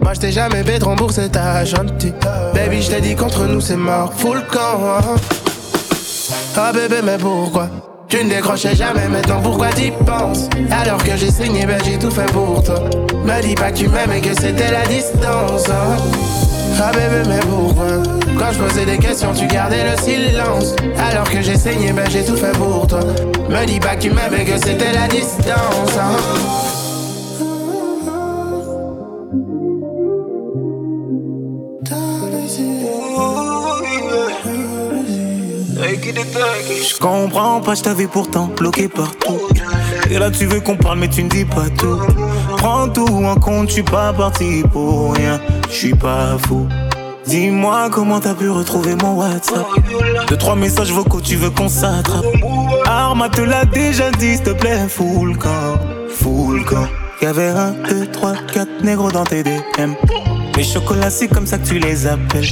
Moi je t'ai jamais bête remboursé ta gentil. Baby, je t'ai dit contre nous c'est mort, full camp. Ah bébé, mais pourquoi? Tu ne décrochais jamais, maintenant pourquoi t'y penses? Alors que j'ai saigné, ben j'ai tout fait pour toi. Me dis pas que tu m'aimes et que c'était la distance. hein. Ah bébé, mais pourquoi? Quand je posais des questions, tu gardais le silence. Alors que j'ai saigné, ben j'ai tout fait pour toi. Me dis pas que tu m'aimes et que c'était la distance. hein. Je comprends pas, je t'avais pourtant bloqué partout. Et là tu veux qu'on parle mais tu ne dis pas tout. prends tout en compte, je suis pas parti pour rien, je suis pas fou. Dis-moi comment t'as pu retrouver mon WhatsApp. Deux, trois messages vocaux, tu veux qu'on s'attrape. Arma te l'a déjà dit, s'il te plaît, full camp, full camp. Y'avait un, deux, trois, quatre négros dans tes DM. Les chocolats, c'est comme ça que tu les appelles.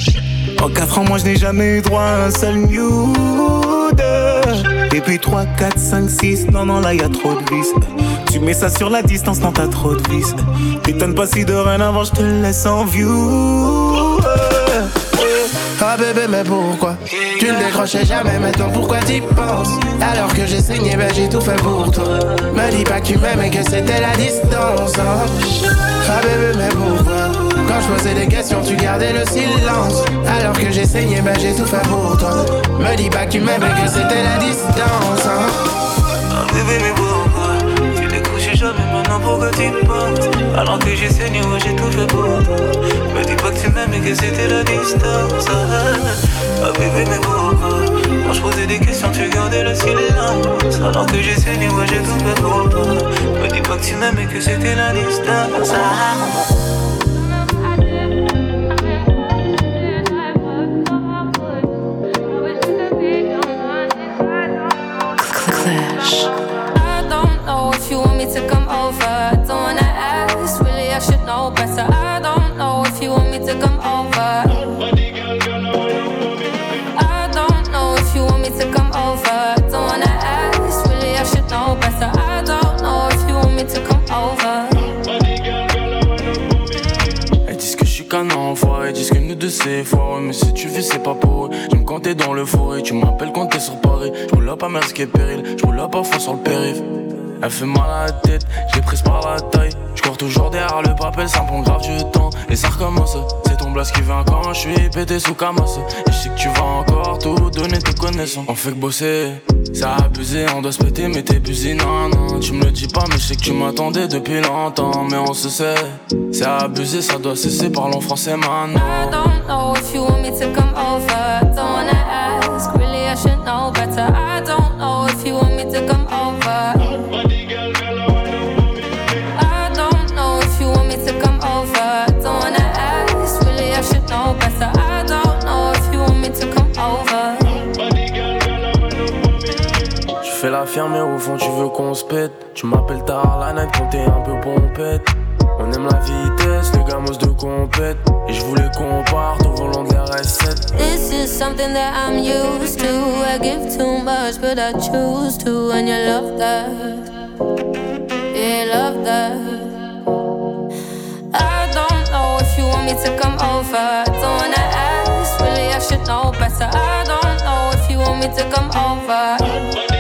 En quatre ans, moi je n'ai jamais eu droit à un seul nude. Puis 3, 4, 5, 6, non, non, là y a trop de vis. Tu mets ça sur la distance, non, t'as trop de vis. T'étonnes pas si de rien avant, je te laisse en view. Ah bébé mais pourquoi? Tu ne décrochais jamais maintenant pourquoi t'y penses? Alors que j'ai saigné ben j'ai tout fait pour toi Me dis pas que tu m'aimes et que c'était la distance hein. Ah bébé mais pourquoi? Quand je posais des questions tu gardais le silence. Alors que j'ai saigné ben j'ai tout fait pour toi. Me dis pas que tu m'aimes et que c'était la distance hein. Ah bébé mais pourquoi Tu décrochais jamais maintenant pourquoi t'y penses Alors que j'ai saigné ouais j'ai tout fait pour toi. Me dis pas que tu m'aimes et que c'était la distance Ah bébé mais pourquoi Quand je posais des questions tu gardais le silence. Alors que j'ai saigné j'ai tout fait pour toi. Me dis pas que tu m'aimes et que c'était la distance Clash. I don't know if you want me to come over. Don't wanna ask, really I should know better. I don't know if you want me to come over. I don't know if you want me to come over. Don't wanna ask, really I should know better. I don't know if you want me to come over. Elles disent que je suis qu'un enfoiré, elles disent que nous deux c'est foireux Mais si tu fais c'est pas pour eux, j'aime quand t'es dans le forêt Tu m'appelles quand t'es sur Paris, je roule pas mer ce qui est péril. Je roule parfois sur le périph' Elle fait mal à la tête, je l'ai prise par la taille. Je cours toujours derrière le papel, ça me prend grave du temps. Et ça recommence, blast qui vient quand je suis pété sous Camas Et je sais que tu vas encore tout donner tes connaissances. On fait que bosser, ça a abusé, on doit se péter mais t'es busy, non non. Tu me le dis pas mais je sais que tu m'attendais depuis longtemps. Mais on se sait, c'est abusé, ça doit cesser, parlons français maintenant. I don't know if you want me to come over. Don't wanna ask, really I should know better. I Et au fond tu veux qu'on se pète Tu m'appelles tard la night quand t'es un peu pompette On aime la vitesse, les gamos de compète Et je voulais qu'on parte au volant de la RS7 This is something that I'm used to. I give too much, but I choose to. And you love that. Yeah, love that. I don't know if you want me to come over. Don't wanna ask, really, I should know better. I don't know if you want me to come over.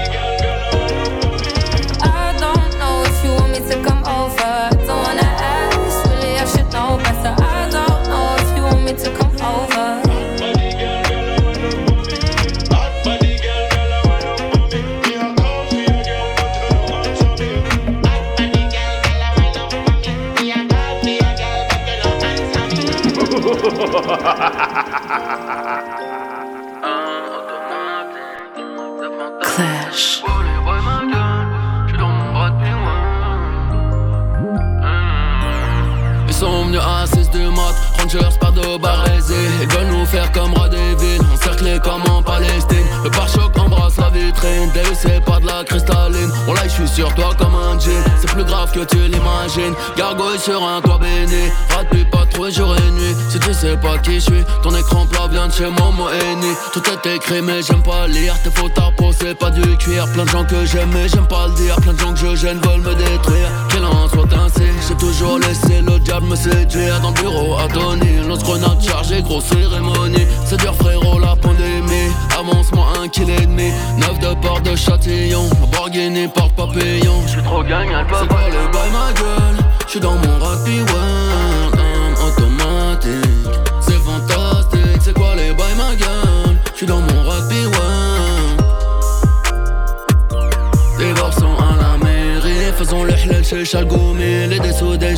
Sur un toit béni, rate plus pas trop jour et nuit. Si tu sais pas qui je suis, ton écran plat vient de chez Momo Eni. Tout est écrit mais j'aime pas lire, tes fautes à peau. C'est pas du cuir. Plein de gens que j'aime mais j'aime pas le dire, plein de gens que je gêne veulent me détruire. Qu'il en soit ainsi, j'ai toujours laissé le diable me séduire. Dans le bureau à Tony, lance-grenade chargée, grosse cérémonie. C'est dur frérot la pandémie, avance-moi un kill et demi. Neuf de port de Châtillon, Borghini porte papillon. J'suis trop elle peut pas les bails ma gueule? J'suis dans mon rugby world, en automatique. C'est fantastique, c'est quoi les bails ma gueule? J'suis dans mon rugby world Des à la mairie, faisons le halal chez Chalgoumi Les dessoudés jusqu'au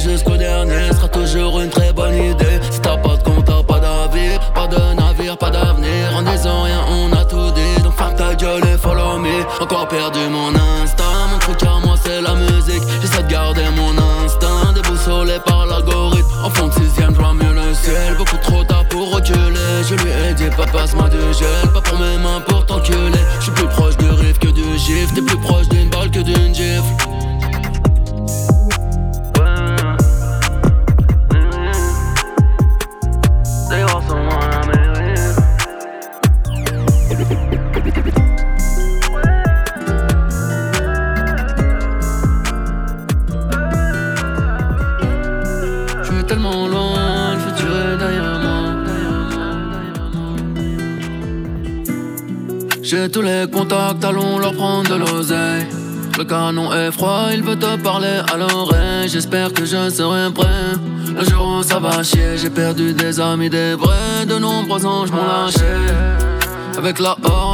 les contacts, allons leur prendre de l'oseille. Le canon est froid, il veut te parler à l'oreille. J'espère que je serai prêt. Le jour où ça va chier, j'ai perdu des amis, des vrais. De nombreux anges m'ont lâché. Avec la horde,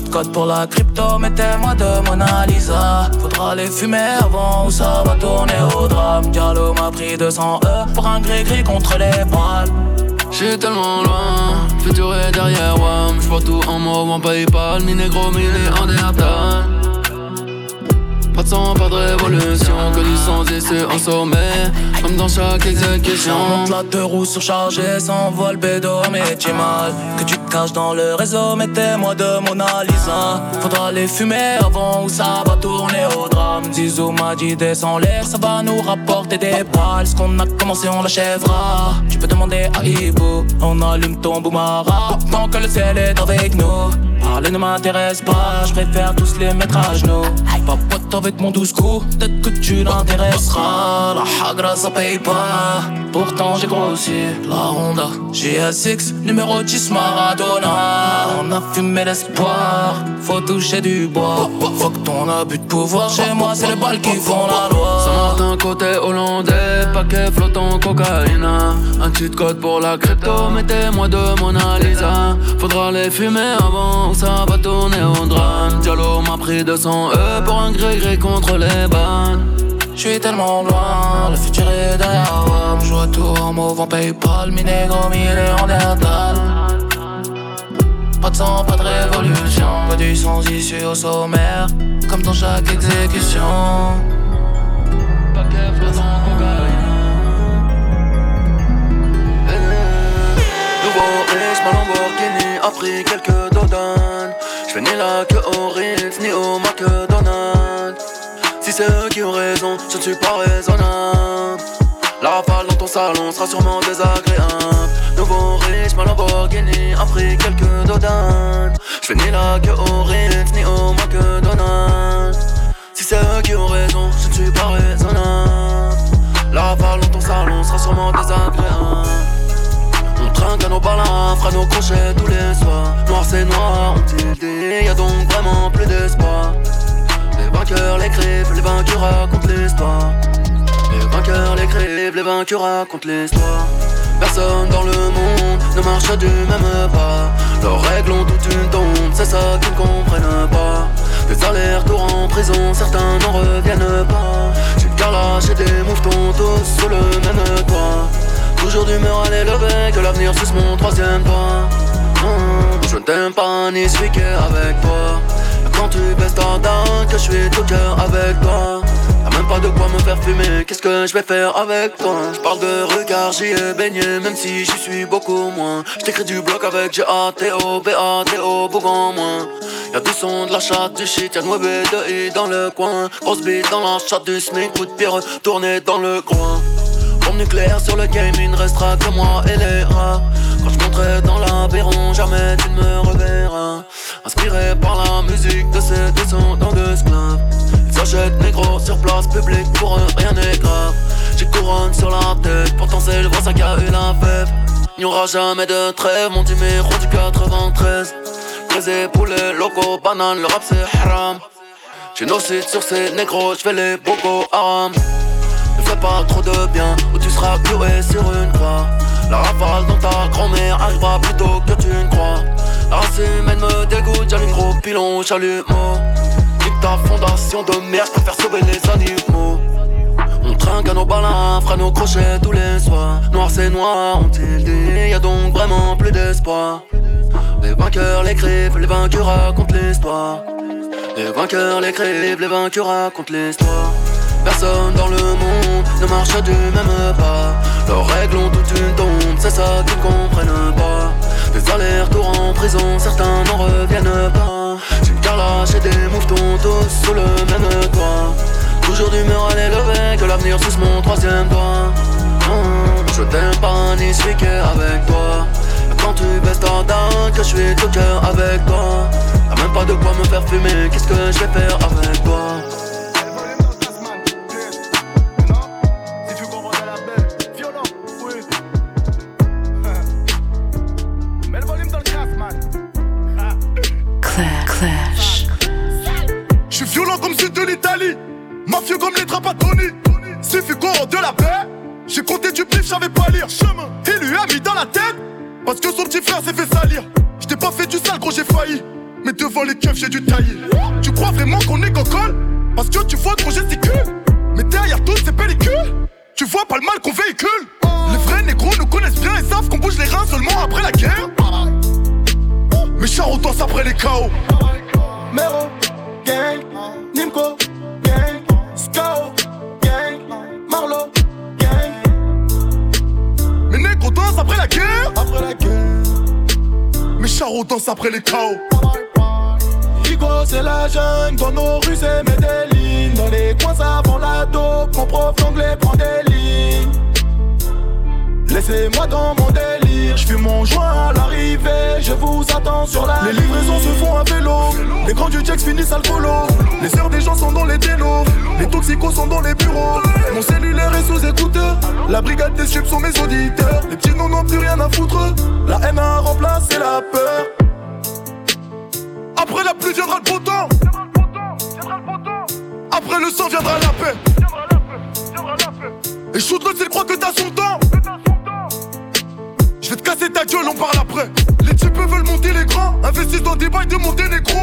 code pour la crypto, mettez-moi de Mona Lisa. Faudra les fumer avant ou ça va tourner au drame. Diallo m'a pris 200 E pour un gris-gris contre les balles. J'suis tellement loin, futur est derrière WAM. J'vois tout en mauve en Paypal, mi négro, mi en pas de sang, pas de révolution, que du sang ici en sommet, comme dans chaque exécution. Monte la deux roues surchargées, s'envole bédo, mais tu mal. Que tu te caches dans le réseau, mettez-moi de Mona Lisa. Faudra les fumer avant ou ça va tourner au drame. Zizou m'a dit descends l'air, ça va nous rapporter des balles. Ce qu'on a commencé, on l'achèvera. Tu peux demander à Ibo, on allume ton boumara. Tant que le ciel est avec nous. Parler ne m'intéresse pas, je préfère tous les mettre à genoux. Pas pote avec mon douce coup, peut-être que tu l'intéresseras. La hagra ça paye pas, pourtant j'ai grossi. La Honda GSX, numéro 10 Maradona. On a fumé l'espoir, faut toucher du bois. Faut que ton abus de pouvoir, chez moi c'est les balles qui font la loi. Saint-Martin côté hollandais, paquet flottant cocaïne. Un cheat code pour la crypto, mettez-moi de Mona Lisa. Faudra les fumer avant ça va tourner au drame. Diallo m'a pris 200 E pour un gré-gré contre les bannes. J'suis tellement loin, le futur est derrière moi. J'vois tout en mauve en Paypal, mi négro, mi en. Pas de sang, pas de révolution, pas du sens issu au sommaire, comme dans chaque exécution. Paquet flottant cocaïne. Nouveau riche, ma Lamborghini a pris quelques je fais ni la queue au Ritz, ni au McDonald's. Si c'est eux qui ont raison, je ne suis pas raisonnable. La rafale dans ton salon sera sûrement désagréable. Nouveau riche, ma Lamborghini quelques dodanes. Je ni la queue au Ritz, ni au McDonald's. Si c'est eux qui ont raison, je ne suis pas raisonnable. La rafale dans ton salon sera sûrement désagréable. Trinque à nos balins, fera nos crochets tous les soirs. Noir c'est noir, on tilde, y'a donc vraiment plus d'espoir. Les vainqueurs l'écrivent, les vainqueurs racontent l'histoire. Les vainqueurs l'écrivent, les vainqueurs racontent l'histoire. Personne dans le monde ne marche du même pas. Leurs règles ont toute une tombe, c'est ça qu'ils ne comprennent pas. Des allers-retours en prison, certains n'en reviennent pas. J'ai le et des mouvements tous sous le même toit. Toujours d'humeur à l'élever, que l'avenir suce mon troisième doigt. Mmh, je ne t'aime pas ni suis avec toi. Quand tu baisses ta dent, que je suis tout cœur avec toi. Même pas de quoi me faire fumer, qu'est-ce que je vais faire avec toi? Je parle de regard, j'y ai baigné, même si j'y suis beaucoup moins. J't'écris du bloc avec G-A-T-O, B-A-T-O, bougon moins. Y'a du son, de la chatte, du shit, y'a 9 de I dans le coin. Grosse bite dans la chatte du SMIC, coup de pierre tourné dans le coin nucléaire sur le game, il ne restera que moi et les rats. Quand je monterai dans l'aviron, jamais tu ne me reverras. Inspiré par la musique de ces descendants d'esclaves. Ils s'achètent négro sur place publique, pour eux rien n'est grave. J'ai couronne sur la tête, pourtant c'est le ça qui a eu la fève. N'y aura jamais de trêve, mon numéro du 93. Brisé poulet, loco, banane, le rap c'est haram. J'ai nos sur ces négros, j'fais les bocaux haram pas trop de bien Ou tu seras cloué sur une croix La rafale dans ta grand-mère arrivera plus tôt que tu ne crois La race humaine me dégoûte, j'allume gros pilon, chalumeau. Nique ta fondation de merde, pour faire sauver les animaux. On trinque à nos balins, fera nos crochets tous les soirs. Noir c'est noir, ont-ils dit, y a donc vraiment plus d'espoir. Les vainqueurs l'écrivent, les vainqueurs racontent l'histoire. Les vainqueurs l'écrivent, les vainqueurs racontent l'histoire. Personne dans le monde ne marche du même pas. Leurs règles ont toute une tombe, c'est ça qu'ils comprennent pas. Des allers-retours en prison, certains n'en reviennent pas. J'ai une carlache et des mouvements tous sous le même toit. Toujours d'humeur à l'élever, que l'avenir suce mon troisième doigt. Hum, je t'aime pas ni avec toi. Quand tu baisses ta dinde, que je suis tout cœur avec toi. T'as même pas de quoi me faire fumer, qu'est-ce que je vais faire avec toi? Tu crois vraiment qu'on est cocole Parce que tu vois trop gesticule. Mais derrière toutes ces pellicules, tu vois pas le mal qu'on véhicule. Les vrais négros nous connaissent bien et savent qu'on bouge les reins seulement après la guerre. Mais chars danse après les chaos. Mero, gang, Nimco, gang, Skao, gang, Marlo, gang. Mes négros dansent après la guerre. Après la guerre. Mes charros dansent après les chaos. C'est la jungle, dans nos rues, c'est Medellin. Dans les coins, ça vend la dope, mon prof d'anglais prend des lignes. Laissez-moi dans mon délire, je fume mon joint à l'arrivée, je vous attends sur la Les livraisons se font à vélo, les grands du Jax finissent alcoolo. Les sœurs des gens sont dans les télos, les toxicos sont dans les bureaux. Mon cellulaire est sous écouteur, la brigade des subs sont mes auditeurs. Les petits noms n'ont plus rien à foutre, la MA a remplacé la peur. Après la pluie viendra le beau temps. Après le sang viendra la paix. Et shoot s'il croit que t'as son temps. Je vais te casser ta gueule, on parle après. Les types veulent monter les grands, investissent dans des bails de monter négro.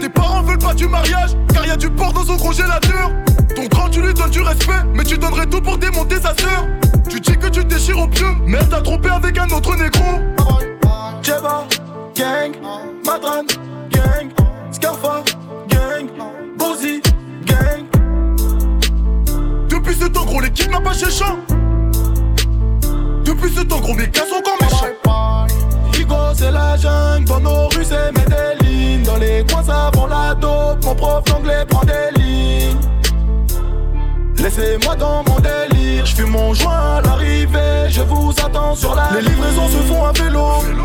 Tes parents veulent pas du mariage, car y a du porc dans son congélateur. Ton grand, tu lui donnes du respect, mais tu donnerais tout pour démonter sa les livraisons se font à vélo.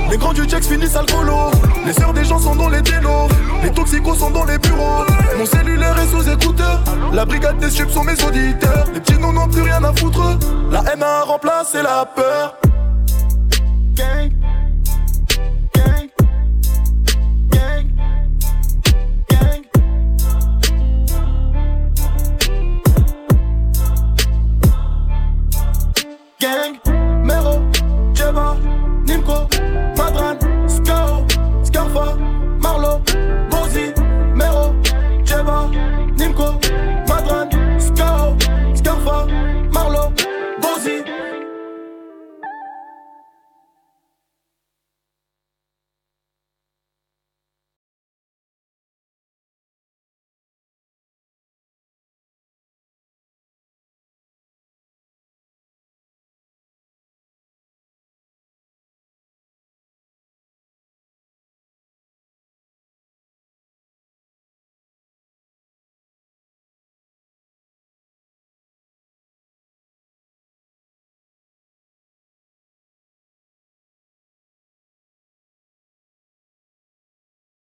Les grands du checks finissent alcoolo. Les sœurs des gens sont dans les délos. Les toxicos sont dans les bureaux. Mon cellulaire est sous écouteur. La brigade des chips sont mes auditeurs. Les petits noms n'ont plus rien à foutre. La haine a remplacé la peur. Gang.